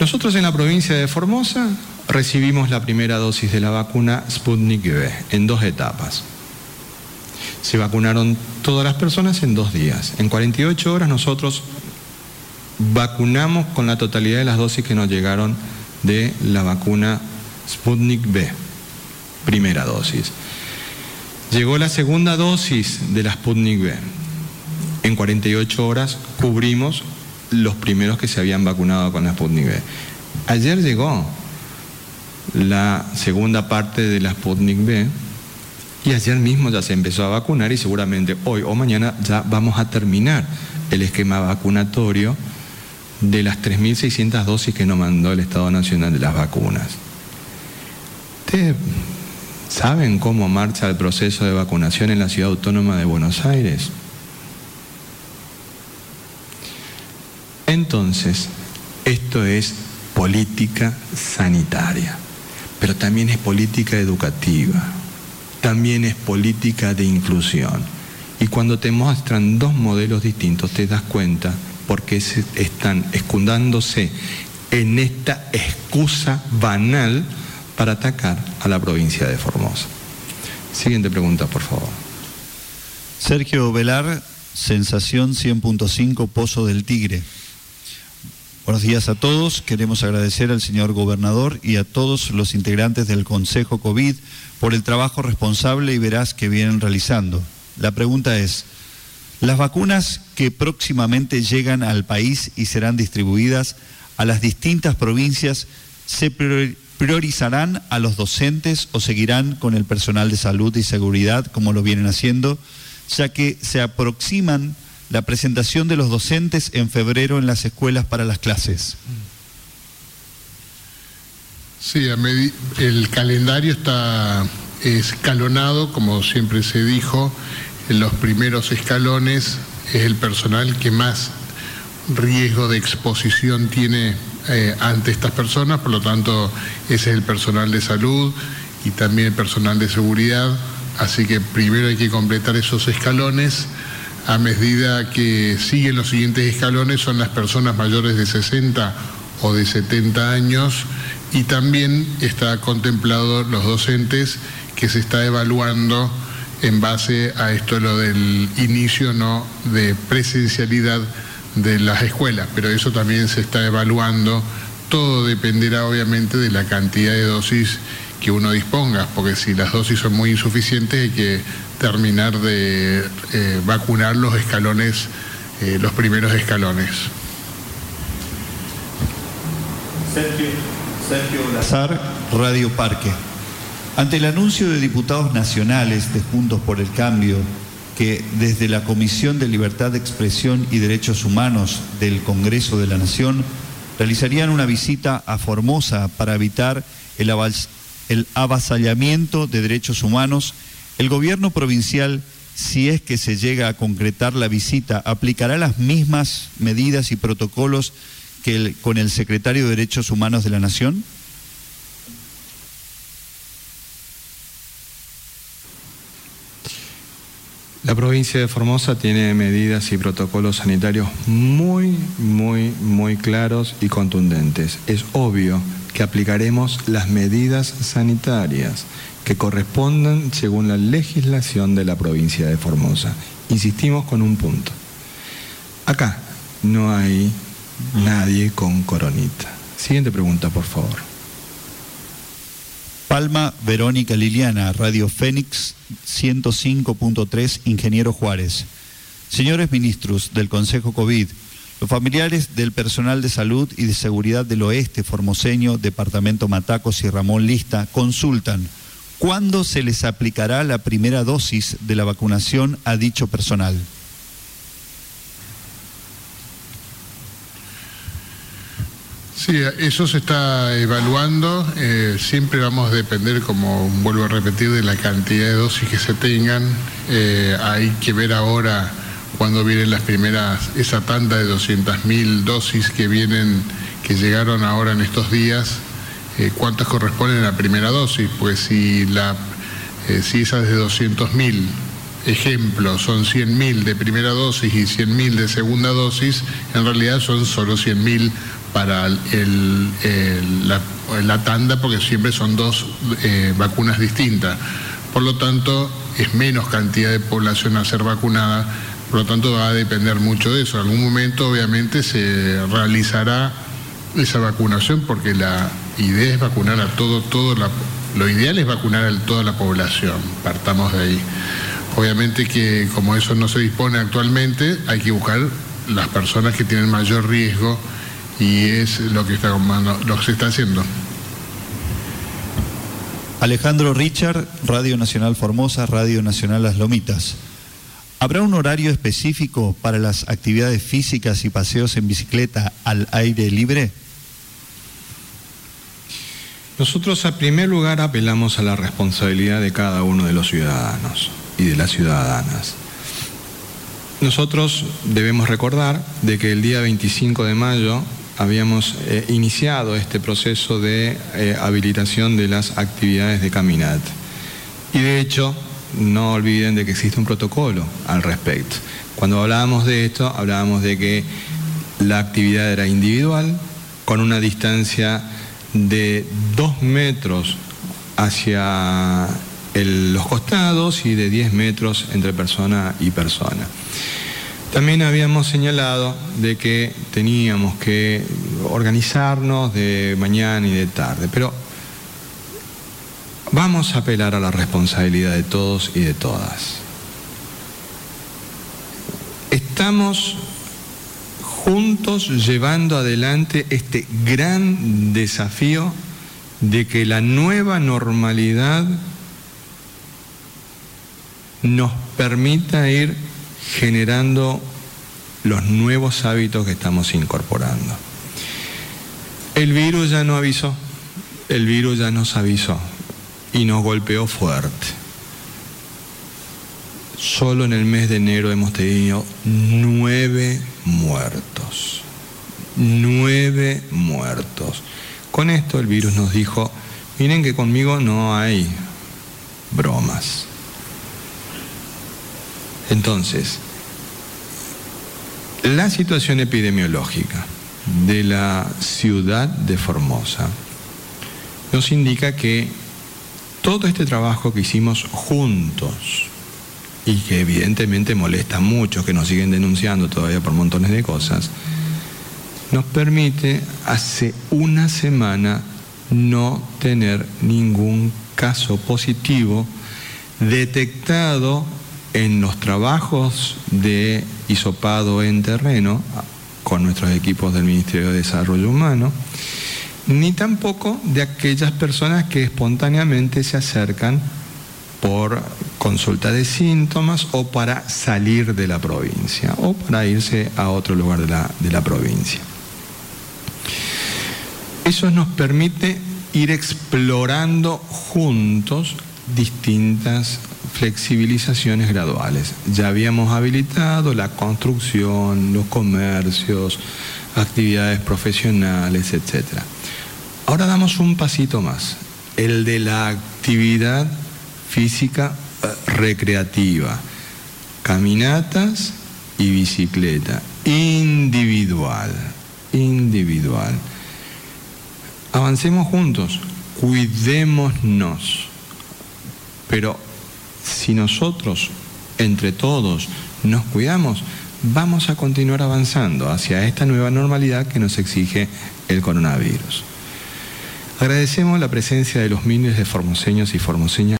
nosotros en la provincia de Formosa recibimos la primera dosis de la vacuna Sputnik V en dos etapas. Se vacunaron todas las personas en dos días. En 48 horas nosotros vacunamos con la totalidad de las dosis que nos llegaron de la vacuna Sputnik V, primera dosis. Llegó la segunda dosis de la Sputnik V. En 48 horas cubrimos los primeros que se habían vacunado con la Sputnik V. Ayer llegó la segunda parte de la Sputnik V y ayer mismo ya se empezó a vacunar y seguramente hoy o mañana ya vamos a terminar el esquema vacunatorio de las 3.600 dosis que nos mandó el Estado Nacional de las Vacunas. ¿Ustedes saben cómo marcha el proceso de vacunación en la Ciudad Autónoma de Buenos Aires? Entonces, esto es política sanitaria pero también es política educativa, también es política de inclusión. Y cuando te muestran dos modelos distintos te das cuenta por qué se están escundándose en esta excusa banal para atacar a la provincia de Formosa. Siguiente pregunta, por favor. Sergio Velar, Sensación 100.5 Pozo del Tigre. Buenos días a todos. Queremos agradecer al señor gobernador y a todos los integrantes del Consejo COVID por el trabajo responsable y veraz que vienen realizando. La pregunta es, ¿las vacunas que próximamente llegan al país y serán distribuidas a las distintas provincias se priorizarán a los docentes o seguirán con el personal de salud y seguridad como lo vienen haciendo, ya que se aproximan la presentación de los docentes en febrero en las escuelas para las clases. Sí, el calendario está escalonado, como siempre se dijo, en los primeros escalones es el personal que más riesgo de exposición tiene eh, ante estas personas, por lo tanto ese es el personal de salud y también el personal de seguridad, así que primero hay que completar esos escalones a medida que siguen los siguientes escalones son las personas mayores de 60 o de 70 años y también está contemplado los docentes que se está evaluando en base a esto lo del inicio no de presencialidad de las escuelas, pero eso también se está evaluando. Todo dependerá obviamente de la cantidad de dosis que uno disponga, porque si las dosis son muy insuficientes hay que terminar de eh, vacunar los escalones, eh, los primeros escalones. Sergio, Sergio Lazar, Radio Parque. Ante el anuncio de diputados nacionales de Juntos por el Cambio que desde la Comisión de Libertad de Expresión y Derechos Humanos del Congreso de la Nación realizarían una visita a Formosa para evitar el, el avasallamiento de derechos humanos, el gobierno provincial, si es que se llega a concretar la visita, aplicará las mismas medidas y protocolos que con el secretario de Derechos Humanos de la Nación? La provincia de Formosa tiene medidas y protocolos sanitarios muy, muy, muy claros y contundentes. Es obvio que aplicaremos las medidas sanitarias que correspondan según la legislación de la provincia de Formosa. Insistimos con un punto. Acá no hay nadie con coronita. Siguiente pregunta, por favor. Palma Verónica Liliana, Radio Fénix 105.3, Ingeniero Juárez. Señores ministros del Consejo COVID, los familiares del personal de salud y de seguridad del oeste formoseño, Departamento Matacos y Ramón Lista, consultan cuándo se les aplicará la primera dosis de la vacunación a dicho personal. Sí, eso se está evaluando. Eh, siempre vamos a depender, como vuelvo a repetir, de la cantidad de dosis que se tengan. Eh, hay que ver ahora cuándo vienen las primeras, esa tanda de 200.000 dosis que vienen, que llegaron ahora en estos días, eh, cuántas corresponden a la primera dosis. Pues si, la, si esas de 200.000 ejemplo, son 100.000 de primera dosis y 100.000 de segunda dosis, en realidad son solo 100.000 para la, tanda porque siempre son dos eh, vacunas distintas. Por lo tanto, es menos cantidad de población a ser vacunada, por lo tanto va a depender mucho de eso. En algún momento obviamente se realizará esa vacunación porque la idea es vacunar a todo, todo lo ideal es vacunar a toda la población, partamos de ahí. Obviamente que como eso no se dispone actualmente, hay que buscar las personas que tienen mayor riesgo y es lo que, está, lo que se está haciendo. Alejandro Richard, Radio Nacional Formosa, Radio Nacional Las Lomitas. ¿Habrá un horario específico para las actividades físicas y paseos en bicicleta al aire libre? Nosotros, a primer lugar, apelamos a la responsabilidad de cada uno de los ciudadanos y de las ciudadanas. Nosotros debemos recordar de que el día 25 de mayo habíamos eh, iniciado este proceso de eh, habilitación de las actividades de caminata. Y de hecho, no olviden de que existe un protocolo al respecto. Cuando hablábamos de esto, hablábamos de que la actividad era individual, con una distancia de dos metros hacia los costados y de 10 metros entre persona y persona. También habíamos señalado de que teníamos que organizarnos de mañana y de tarde, pero vamos a apelar a la responsabilidad de todos y de todas. Estamos juntos llevando adelante este gran desafío de que la nueva normalidad nos permita ir generando los nuevos hábitos que estamos incorporando. El virus ya no avisó, el virus ya nos avisó y nos golpeó fuerte. Solo en el mes de enero hemos tenido nueve muertos. Nueve muertos. Con esto el virus nos dijo, miren que conmigo no hay bromas. Entonces, la situación epidemiológica de la ciudad de Formosa nos indica que todo este trabajo que hicimos juntos y que evidentemente molesta mucho, que nos siguen denunciando todavía por montones de cosas, nos permite hace una semana no tener ningún caso positivo detectado en los trabajos de hisopado en terreno con nuestros equipos del Ministerio de Desarrollo Humano ni tampoco de aquellas personas que espontáneamente se acercan por consulta de síntomas o para salir de la provincia o para irse a otro lugar de la, de la provincia. Eso nos permite ir explorando juntos distintas flexibilizaciones graduales. Ya habíamos habilitado la construcción, los comercios, actividades profesionales, etc. Ahora damos un pasito más, el de la actividad física eh, recreativa, caminatas y bicicleta, individual, individual. Avancemos juntos, cuidémonos, pero si nosotros, entre todos, nos cuidamos, vamos a continuar avanzando hacia esta nueva normalidad que nos exige el coronavirus. Agradecemos la presencia de los miles de formoseños y formoseñas